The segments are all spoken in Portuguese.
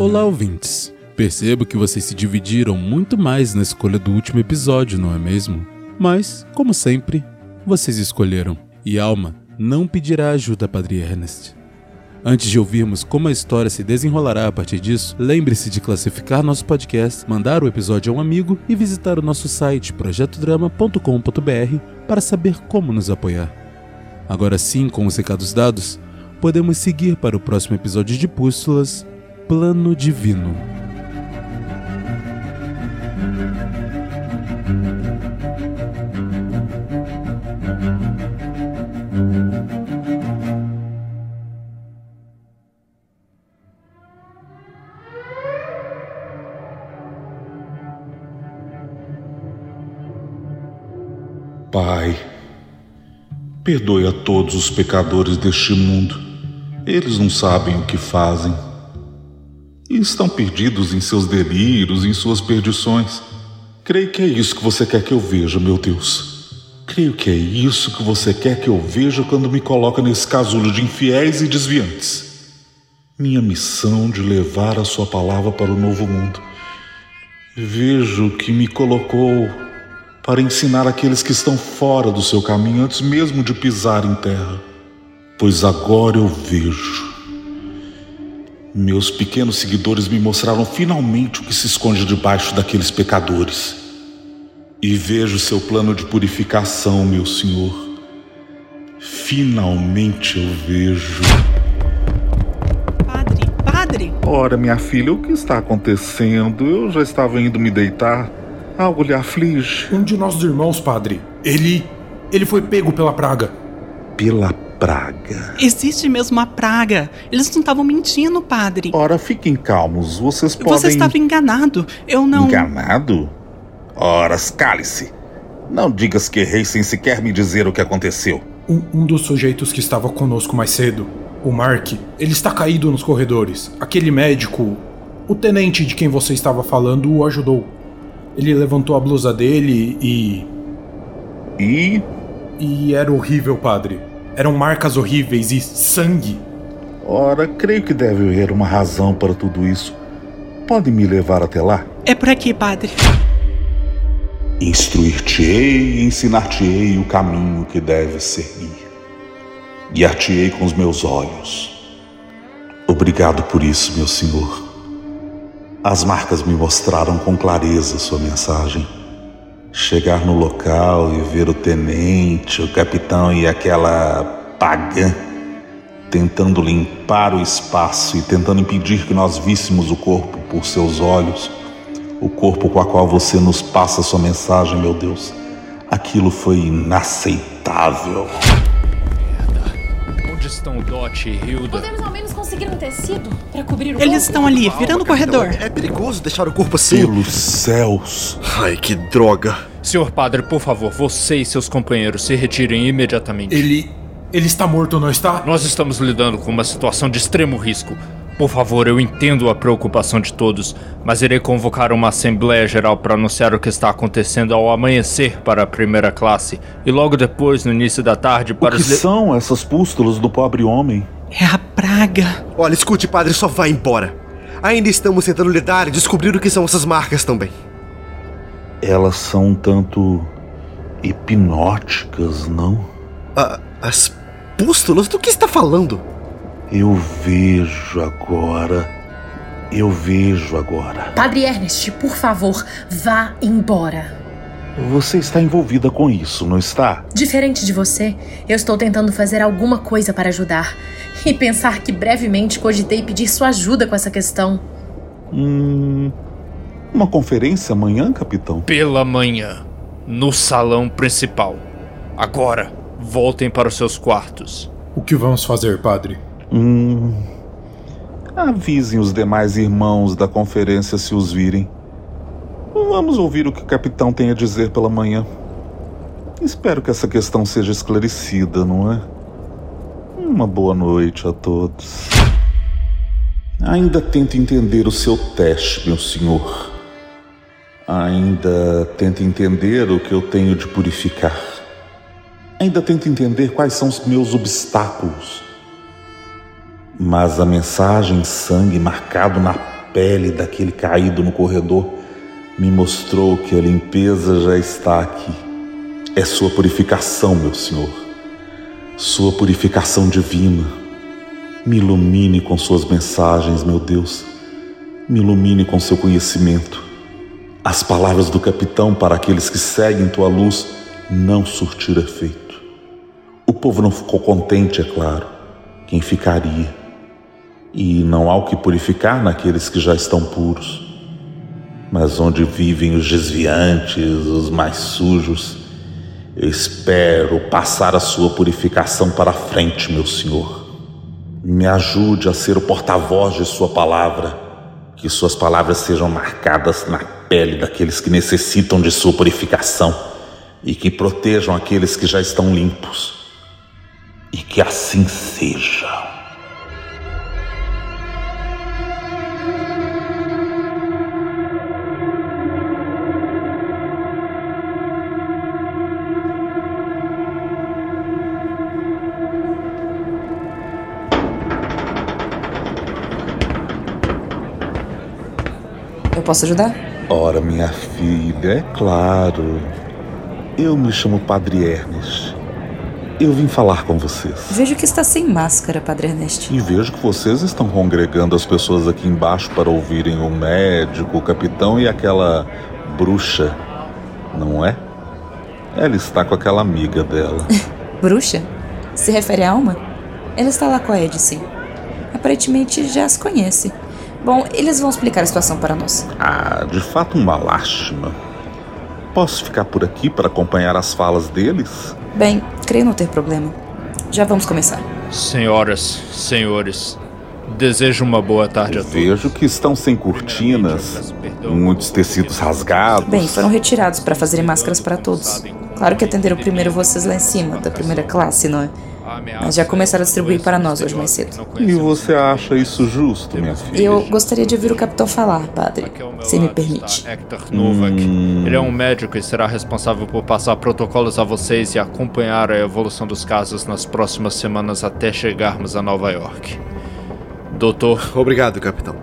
Olá, ouvintes. Percebo que vocês se dividiram muito mais na escolha do último episódio, não é mesmo? Mas, como sempre, vocês escolheram. E Alma não pedirá ajuda a Padre Ernest. Antes de ouvirmos como a história se desenrolará a partir disso, lembre-se de classificar nosso podcast, mandar o episódio a um amigo e visitar o nosso site projetodrama.com.br para saber como nos apoiar. Agora sim, com os recados dados, podemos seguir para o próximo episódio de Pústulas Plano Divino. Pai, perdoe a todos os pecadores deste mundo. Eles não sabem o que fazem. E estão perdidos em seus delírios, em suas perdições. Creio que é isso que você quer que eu veja, meu Deus. Creio que é isso que você quer que eu veja quando me coloca nesse casulo de infiéis e desviantes. Minha missão de levar a sua palavra para o novo mundo. Vejo que me colocou para ensinar aqueles que estão fora do seu caminho antes mesmo de pisar em terra. Pois agora eu vejo. Meus pequenos seguidores me mostraram finalmente o que se esconde debaixo daqueles pecadores. E vejo seu plano de purificação, meu Senhor. Finalmente eu vejo. Padre, padre! Ora, minha filha, o que está acontecendo? Eu já estava indo me deitar. Algo lhe aflige. Um de nossos irmãos, padre, ele. ele foi pego pela praga. Pela praga. Existe mesmo uma praga. Eles não estavam mentindo, padre. Ora, fiquem calmos. Vocês podem. Você estava enganado. Eu não. Enganado? Ora, cale-se. Não digas que errei sem sequer me dizer o que aconteceu. Um, um dos sujeitos que estava conosco mais cedo, o Mark, ele está caído nos corredores. Aquele médico, o tenente de quem você estava falando, o ajudou. Ele levantou a blusa dele e. E. E era horrível, padre. Eram marcas horríveis e sangue. Ora, creio que deve haver uma razão para tudo isso. Pode me levar até lá? É por aqui, padre. Instruir-te-ei e ensinar-te-ei o caminho que deves seguir. Guiar-te-ei com os meus olhos. Obrigado por isso, meu Senhor. As marcas me mostraram com clareza sua mensagem. Chegar no local e ver o tenente, o capitão e aquela pagã tentando limpar o espaço e tentando impedir que nós víssemos o corpo por seus olhos, o corpo com a qual você nos passa sua mensagem, meu Deus. Aquilo foi inaceitável. Estão o Dot e Hilda? Podemos ao menos conseguir um tecido para cobrir o Eles corpo? estão ali, virando o corredor. É perigoso deixar o corpo assim. Pelos céus! Ai, que droga. Senhor padre, por favor, você e seus companheiros se retirem imediatamente. Ele. ele está morto, não está? Nós estamos lidando com uma situação de extremo risco. Por favor, eu entendo a preocupação de todos, mas irei convocar uma Assembleia Geral para anunciar o que está acontecendo ao amanhecer para a primeira classe e logo depois, no início da tarde, O para que os. são essas pústulas do pobre homem? É a praga. Olha, escute, padre, só vá embora. Ainda estamos tentando lidar e descobrir o que são essas marcas também. Elas são um tanto hipnóticas, não? Ah, as pústulas? Do que está falando? Eu vejo agora. Eu vejo agora. Padre Ernest, por favor, vá embora. Você está envolvida com isso, não está? Diferente de você, eu estou tentando fazer alguma coisa para ajudar. E pensar que brevemente cogitei pedir sua ajuda com essa questão. Hum. Uma conferência amanhã, capitão? Pela manhã, no salão principal. Agora, voltem para os seus quartos. O que vamos fazer, padre? Hum. Avisem os demais irmãos da conferência se os virem. Vamos ouvir o que o capitão tem a dizer pela manhã. Espero que essa questão seja esclarecida, não é? Uma boa noite a todos. Ainda tento entender o seu teste, meu senhor. Ainda tento entender o que eu tenho de purificar. Ainda tento entender quais são os meus obstáculos. Mas a mensagem sangue marcado na pele daquele caído no corredor me mostrou que a limpeza já está aqui. É sua purificação, meu Senhor. Sua purificação divina. Me ilumine com suas mensagens, meu Deus. Me ilumine com seu conhecimento. As palavras do capitão para aqueles que seguem tua luz não surtiram efeito. O povo não ficou contente, é claro. Quem ficaria? E não há o que purificar naqueles que já estão puros. Mas onde vivem os desviantes, os mais sujos, eu espero passar a sua purificação para a frente, meu Senhor. Me ajude a ser o porta-voz de Sua palavra, que Suas palavras sejam marcadas na pele daqueles que necessitam de Sua purificação e que protejam aqueles que já estão limpos. E que assim seja. Posso ajudar? Ora, minha filha, é claro. Eu me chamo Padre Ernest. Eu vim falar com vocês. Vejo que está sem máscara, Padre Ernest. E vejo que vocês estão congregando as pessoas aqui embaixo para ouvirem o médico, o capitão e aquela bruxa, não é? Ela está com aquela amiga dela. Bruxa? Se refere a Alma? Ela está lá com a Edice. Aparentemente já as conhece. Bom, eles vão explicar a situação para nós. Ah, de fato uma lástima. Posso ficar por aqui para acompanhar as falas deles? Bem, creio não ter problema. Já vamos começar. Senhoras, senhores, desejo uma boa tarde a todos. Vejo que estão sem cortinas, muitos tecidos rasgados. Bem, foram retirados para fazerem máscaras para todos. Claro que atenderam primeiro vocês lá em cima, da primeira classe, não é? Mas já começaram a distribuir para nós hoje mais cedo. E você acha isso justo, minha filha? Eu gostaria de ouvir o capitão falar, padre, se me permite. Hector Novak. Ele é um médico e será responsável por passar protocolos a vocês e acompanhar a evolução dos casos nas próximas semanas até chegarmos a Nova York. Doutor, Obrigado, capitão.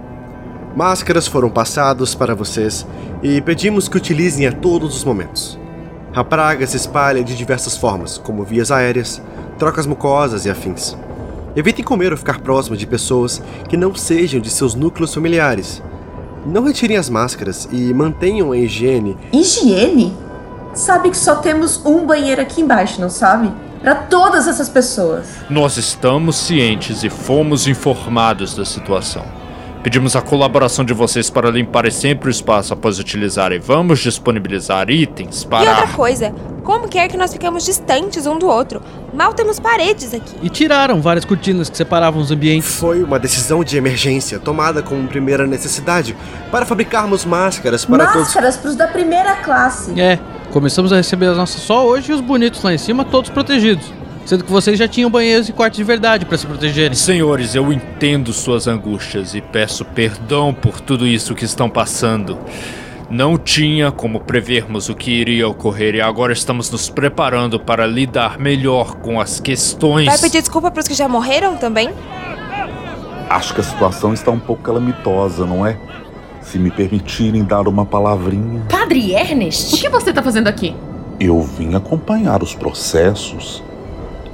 Máscaras foram passados para vocês e pedimos que utilizem a todos os momentos. A praga se espalha de diversas formas, como vias aéreas, trocas mucosas e afins. Evitem comer ou ficar próximo de pessoas que não sejam de seus núcleos familiares. Não retirem as máscaras e mantenham a higiene Higiene? Sabe que só temos um banheiro aqui embaixo, não sabe? Para todas essas pessoas. nós estamos cientes e fomos informados da situação. Pedimos a colaboração de vocês para limparem sempre o espaço após utilizarem. Vamos disponibilizar itens E para. outra coisa, como que é que nós ficamos distantes um do outro? Mal temos paredes aqui. E tiraram várias cortinas que separavam os ambientes. foi uma decisão de emergência tomada como primeira necessidade para fabricarmos máscaras para todos. Máscaras pros da primeira classe. É, começamos a receber as nossas só hoje e os bonitos lá em cima todos protegidos. Sendo que vocês já tinham banheiros e quartos de verdade para se protegerem. Senhores, eu entendo suas angústias e peço perdão por tudo isso que estão passando. Não tinha como prevermos o que iria ocorrer e agora estamos nos preparando para lidar melhor com as questões. Vai pedir desculpa pros que já morreram também? Acho que a situação está um pouco calamitosa, não é? Se me permitirem dar uma palavrinha, Padre Ernest? O que você tá fazendo aqui? eu vim acompanhar os processos.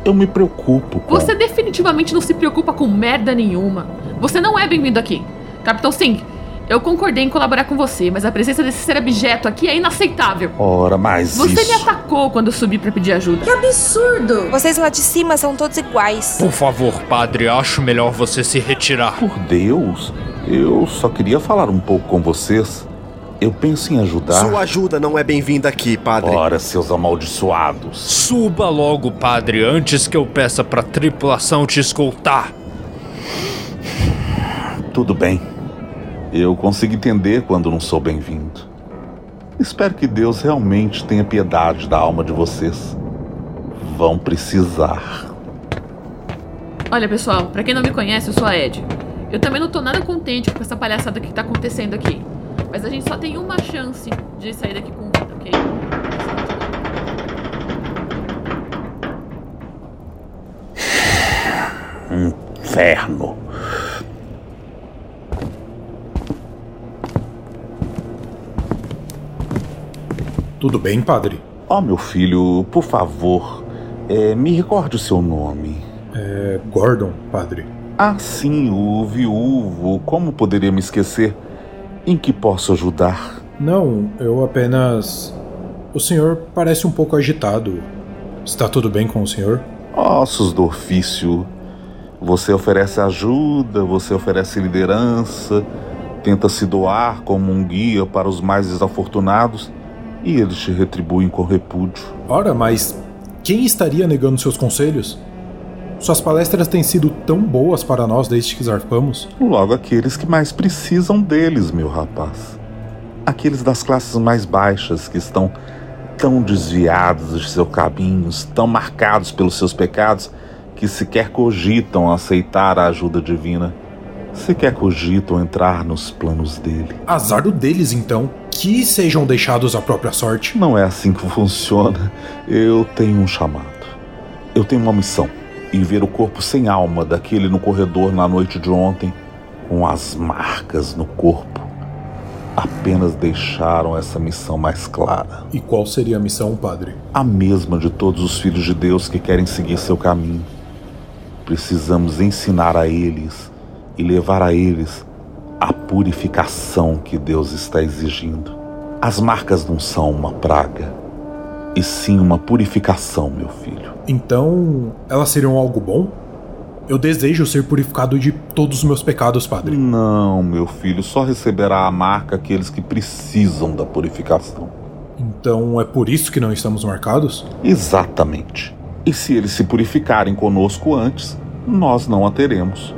Eu me preocupo com. Você definitivamente não se preocupa com merda nenhuma. Você não é bem-vindo aqui. Capitão Singh, eu concordei em colaborar com você, mas a presença desse ser abjeto aqui é inaceitável. Ora, mas Você isso. me atacou quando eu subi pra pedir ajuda. Que absurdo! Vocês lá de cima são todos iguais. Por favor, padre, acho melhor você se retirar. Por Deus, eu só queria falar um pouco com vocês. Eu penso em ajudar. Sua ajuda não é bem-vinda aqui, padre. Ora, seus amaldiçoados. Suba logo, padre, antes que eu peça pra tripulação te escoltar. Tudo bem. Eu consigo entender quando não sou bem-vindo. Espero que Deus realmente tenha piedade da alma de vocês. Vão precisar. Olha, pessoal, pra quem não me conhece, eu sou a Ed. Eu também não tô nada contente com essa palhaçada que tá acontecendo aqui. Mas a gente só tem uma chance de sair daqui com vida, ok? Inferno. Tudo bem, padre? Oh, meu filho, por favor, é, me recorde o seu nome. É Gordon, padre. Ah, sim, o viúvo. Como poderia me esquecer? Em que posso ajudar? Não, eu apenas. O senhor parece um pouco agitado. Está tudo bem com o senhor? Ossos do ofício. Você oferece ajuda, você oferece liderança, tenta se doar como um guia para os mais desafortunados e eles te retribuem com repúdio. Ora, mas quem estaria negando seus conselhos? Suas palestras têm sido tão boas para nós desde que zarpamos. Logo aqueles que mais precisam deles, meu rapaz. Aqueles das classes mais baixas que estão tão desviados dos seus caminhos, tão marcados pelos seus pecados, que sequer cogitam aceitar a ajuda divina. Sequer cogitam entrar nos planos dele. Azar deles, então. Que sejam deixados à própria sorte. Não é assim que funciona. Eu tenho um chamado. Eu tenho uma missão e ver o corpo sem alma daquele no corredor na noite de ontem, com as marcas no corpo, apenas deixaram essa missão mais clara. E qual seria a missão, padre? A mesma de todos os filhos de Deus que querem seguir seu caminho. Precisamos ensinar a eles e levar a eles a purificação que Deus está exigindo. As marcas não são uma praga, e sim uma purificação, meu filho. Então, elas seriam algo bom? Eu desejo ser purificado de todos os meus pecados, padre. Não, meu filho, só receberá a marca aqueles que precisam da purificação. Então é por isso que não estamos marcados? Exatamente. E se eles se purificarem conosco antes, nós não a teremos.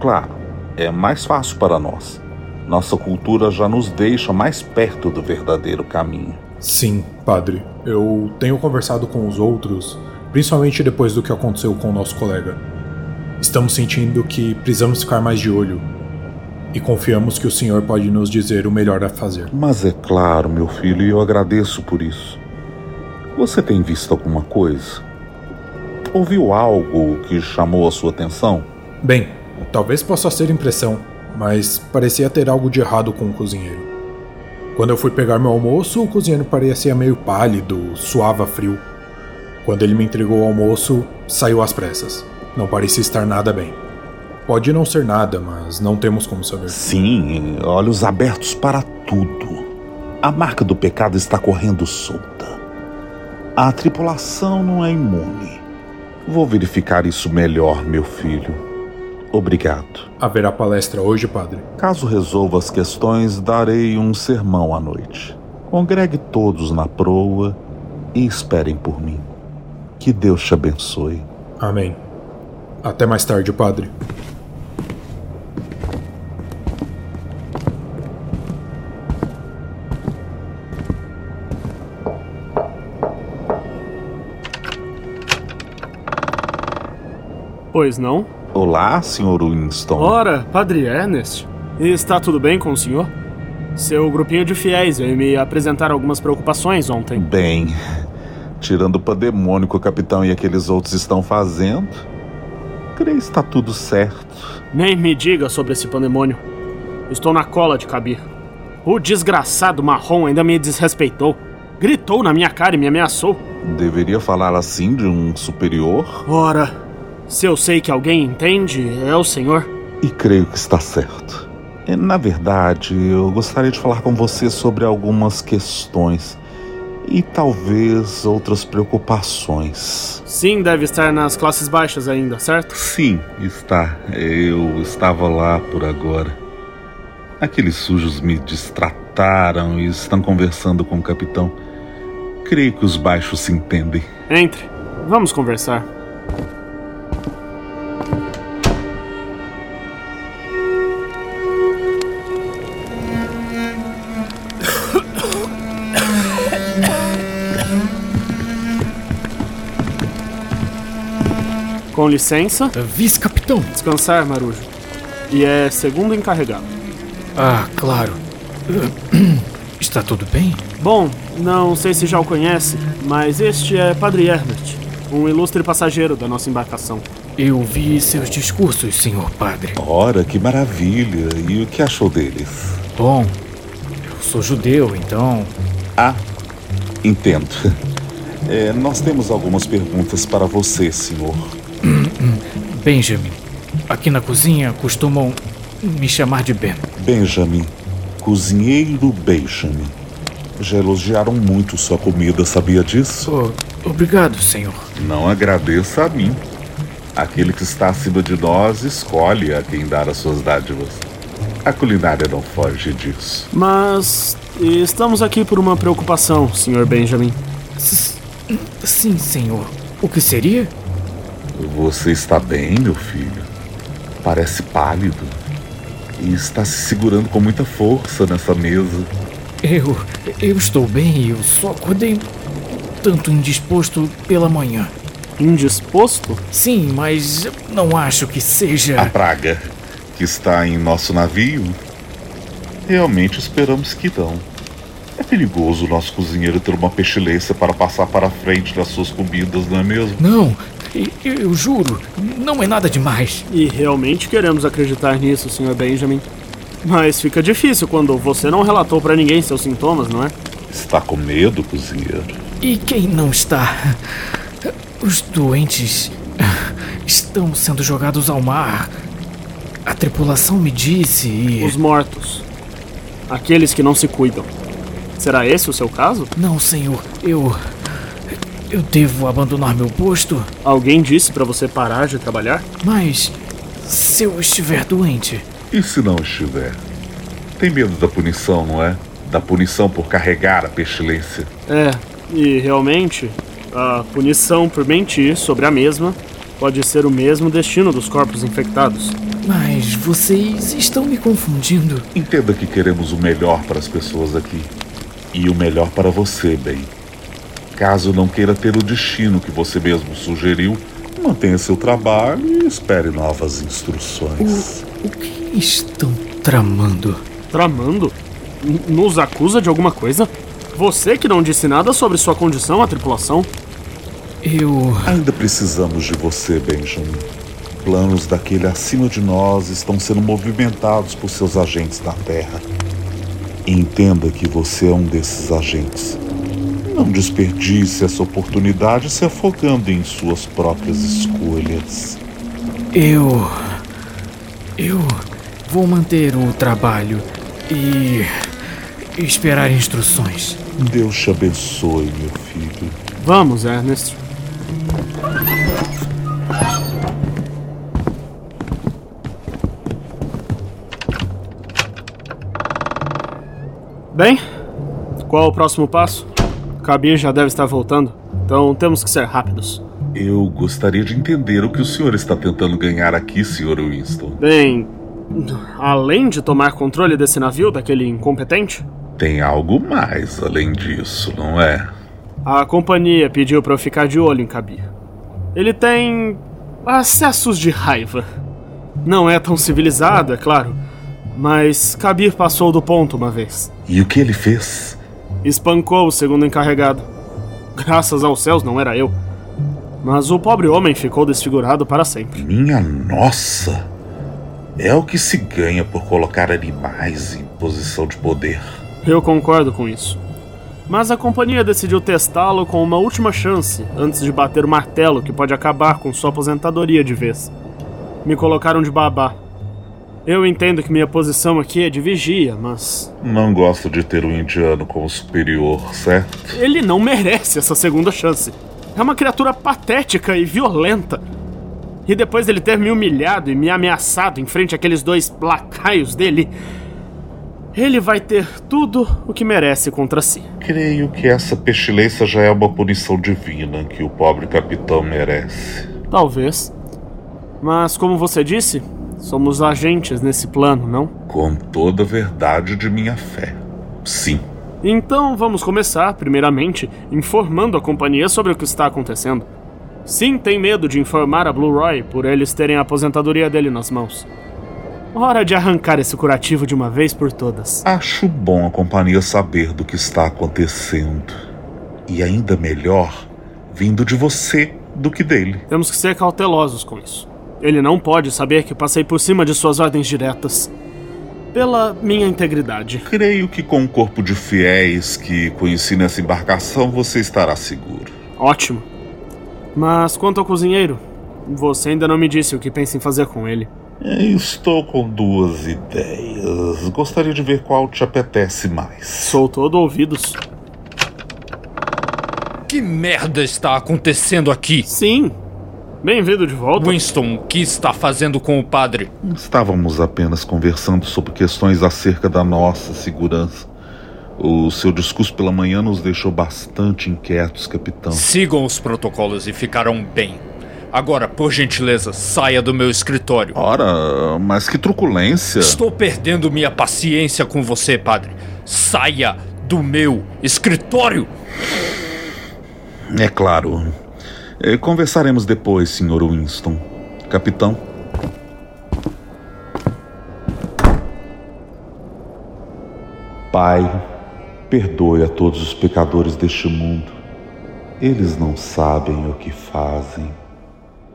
Claro, é mais fácil para nós. Nossa cultura já nos deixa mais perto do verdadeiro caminho. Sim, padre. Eu tenho conversado com os outros principalmente depois do que aconteceu com o nosso colega. Estamos sentindo que precisamos ficar mais de olho e confiamos que o Senhor pode nos dizer o melhor a fazer. Mas é claro, meu filho, e eu agradeço por isso. Você tem visto alguma coisa? Ouviu algo que chamou a sua atenção? Bem, talvez possa ser impressão, mas parecia ter algo de errado com o cozinheiro. Quando eu fui pegar meu almoço, o cozinheiro parecia meio pálido, suava frio. Quando ele me entregou o almoço, saiu às pressas. Não parecia estar nada bem. Pode não ser nada, mas não temos como saber. Sim, olhos abertos para tudo. A marca do pecado está correndo solta. A tripulação não é imune. Vou verificar isso melhor, meu filho. Obrigado. Haverá palestra hoje, padre? Caso resolva as questões, darei um sermão à noite. Congregue todos na proa e esperem por mim. Que Deus te abençoe. Amém. Até mais tarde, Padre. Pois não? Olá, Sr. Winston. Ora, Padre Ernest. Está tudo bem com o senhor? Seu grupinho de fiéis veio me apresentar algumas preocupações ontem. Bem, tirando o pandemônio que o capitão e aqueles outros estão fazendo, creio que está tudo certo. Nem me diga sobre esse pandemônio. Estou na cola de Kabir. O desgraçado marrom ainda me desrespeitou. Gritou na minha cara e me ameaçou. Deveria falar assim de um superior? Ora, se eu sei que alguém entende, é o senhor. E creio que está certo. Na verdade, eu gostaria de falar com você sobre algumas questões e talvez outras preocupações. Sim, deve estar nas classes baixas ainda, certo? Sim, está. Eu estava lá por agora. Aqueles sujos me distrataram e estão conversando com o capitão. Creio que os baixos se entendem. Entre. Vamos conversar. Licença. Vice-capitão. Descansar, Marujo. E é segundo encarregado. Ah, claro. Está tudo bem? Bom, não sei se já o conhece, mas este é Padre Herbert, um ilustre passageiro da nossa embarcação. Eu vi seus discursos, senhor padre. Ora, que maravilha! E o que achou deles? Bom, eu sou judeu, então. Ah, Entendo. É, nós temos algumas perguntas para você, senhor. Benjamin, aqui na cozinha costumam me chamar de Ben. Benjamin, cozinheiro Benjamin. Já elogiaram muito sua comida, sabia disso? Oh, obrigado, senhor. Não agradeça a mim. Aquele que está acima de nós escolhe a quem dar as suas dádivas. A culinária não foge disso. Mas estamos aqui por uma preocupação, Sr. Benjamin. S sim, senhor. O que seria? Você está bem, meu filho? Parece pálido. E está se segurando com muita força nessa mesa. Eu. Eu estou bem, eu só acordei tanto indisposto pela manhã. Indisposto? Sim, mas não acho que seja. A praga que está em nosso navio? Realmente esperamos que não. É perigoso o nosso cozinheiro ter uma pestilência para passar para a frente das suas comidas, não é mesmo? Não, eu juro, não é nada demais. E realmente queremos acreditar nisso, Sr. Benjamin. Mas fica difícil quando você não relatou para ninguém seus sintomas, não é? Está com medo, cozinheiro? E quem não está? Os doentes estão sendo jogados ao mar. A tripulação me disse e. Os mortos. Aqueles que não se cuidam. Será esse o seu caso? Não, senhor. Eu. Eu devo abandonar meu posto? Alguém disse para você parar de trabalhar? Mas. Se eu estiver doente. E se não estiver? Tem medo da punição, não é? Da punição por carregar a pestilência. É, e realmente, a punição por mentir sobre a mesma pode ser o mesmo destino dos corpos infectados. Mas vocês estão me confundindo. Entenda que queremos o melhor para as pessoas aqui. E o melhor para você, bem. Caso não queira ter o destino que você mesmo sugeriu, mantenha seu trabalho e espere novas instruções. O, o que estão tramando? Tramando? N nos acusa de alguma coisa? Você que não disse nada sobre sua condição à tripulação? Eu. Ainda precisamos de você, Benjamin. Planos daquele acima de nós estão sendo movimentados por seus agentes na Terra. Entenda que você é um desses agentes. Não desperdice essa oportunidade se afogando em suas próprias escolhas. Eu. Eu vou manter o trabalho e. esperar instruções. Deus te abençoe, meu filho. Vamos, Ernest. Bem, qual o próximo passo? Cabir já deve estar voltando, então temos que ser rápidos. Eu gostaria de entender o que o senhor está tentando ganhar aqui, Sr. Winston. Bem, além de tomar controle desse navio daquele incompetente? Tem algo mais além disso, não é? A companhia pediu para eu ficar de olho em Kabir. Ele tem acessos de raiva. Não é tão civilizado, é claro, mas Kabir passou do ponto uma vez. E o que ele fez? Espancou o segundo encarregado. Graças aos céus não era eu. Mas o pobre homem ficou desfigurado para sempre. Minha nossa! É o que se ganha por colocar animais em posição de poder. Eu concordo com isso. Mas a companhia decidiu testá-lo com uma última chance antes de bater o martelo que pode acabar com sua aposentadoria de vez. Me colocaram de babá. Eu entendo que minha posição aqui é de vigia, mas. Não gosto de ter um indiano como superior, certo? Ele não merece essa segunda chance. É uma criatura patética e violenta. E depois dele ter me humilhado e me ameaçado em frente àqueles dois lacaios dele, ele vai ter tudo o que merece contra si. Creio que essa pestilência já é uma punição divina que o pobre capitão merece. Talvez. Mas, como você disse, somos agentes nesse plano, não? Com toda a verdade de minha fé. Sim. Então vamos começar, primeiramente, informando a companhia sobre o que está acontecendo. Sim, tem medo de informar a Blue Roy por eles terem a aposentadoria dele nas mãos. Hora de arrancar esse curativo de uma vez por todas. Acho bom a companhia saber do que está acontecendo. E ainda melhor, vindo de você do que dele. Temos que ser cautelosos com isso. Ele não pode saber que passei por cima de suas ordens diretas. Pela minha integridade. Creio que com o corpo de fiéis que conheci nessa embarcação você estará seguro. Ótimo. Mas quanto ao cozinheiro, você ainda não me disse o que pensa em fazer com ele. Estou com duas ideias. Gostaria de ver qual te apetece mais. Sou todo ouvidos. Que merda está acontecendo aqui? Sim. Bem-vindo de volta. Winston, o que está fazendo com o padre? Estávamos apenas conversando sobre questões acerca da nossa segurança. O seu discurso pela manhã nos deixou bastante inquietos, capitão. Sigam os protocolos e ficarão bem. Agora, por gentileza, saia do meu escritório. Ora, mas que truculência. Estou perdendo minha paciência com você, padre. Saia do meu escritório! É claro. É, conversaremos depois, Sr. Winston. Capitão. Pai, perdoe a todos os pecadores deste mundo. Eles não sabem o que fazem.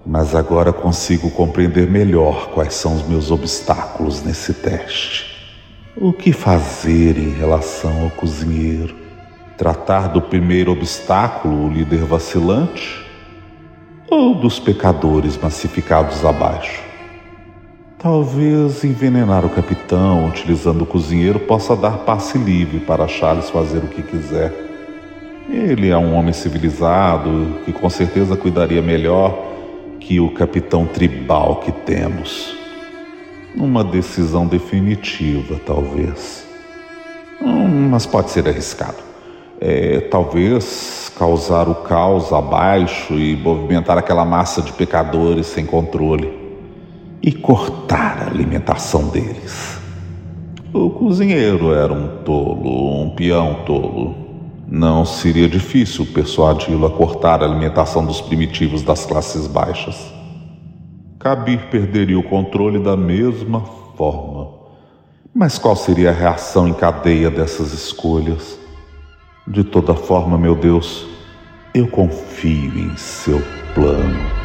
Mas agora consigo compreender melhor quais são os meus obstáculos nesse teste. O que fazer em relação ao cozinheiro? Tratar do primeiro obstáculo, o líder vacilante? Ou dos pecadores massificados abaixo? Talvez envenenar o capitão utilizando o cozinheiro possa dar passe livre para Charles fazer o que quiser. Ele é um homem civilizado que com certeza cuidaria melhor que o capitão tribal que temos. Uma decisão definitiva, talvez. Hum, mas pode ser arriscado. É, talvez causar o caos abaixo e movimentar aquela massa de pecadores sem controle e cortar a alimentação deles. O cozinheiro era um tolo, um peão tolo. Não seria difícil persuadi-lo a cortar a alimentação dos primitivos das classes baixas. Kabir perderia o controle da mesma forma. Mas qual seria a reação em cadeia dessas escolhas? De toda forma, meu Deus, eu confio em seu plano.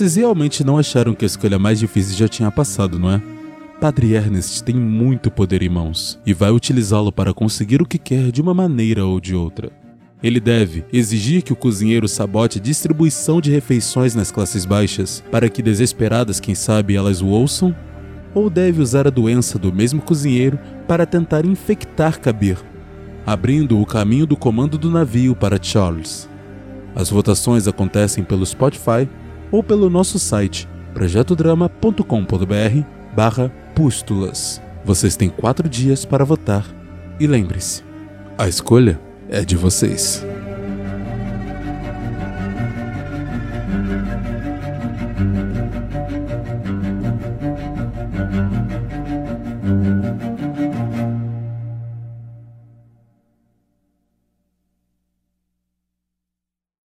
Vocês realmente não acharam que a escolha mais difícil já tinha passado, não é? Padre Ernest tem muito poder em mãos e vai utilizá-lo para conseguir o que quer de uma maneira ou de outra. Ele deve exigir que o cozinheiro sabote a distribuição de refeições nas classes baixas para que desesperadas, quem sabe, elas o ouçam? Ou deve usar a doença do mesmo cozinheiro para tentar infectar Kabir, abrindo o caminho do comando do navio para Charles? As votações acontecem pelo Spotify ou pelo nosso site projetodrama.com.br barra pústulas. Vocês têm quatro dias para votar e lembre-se, a escolha é de vocês.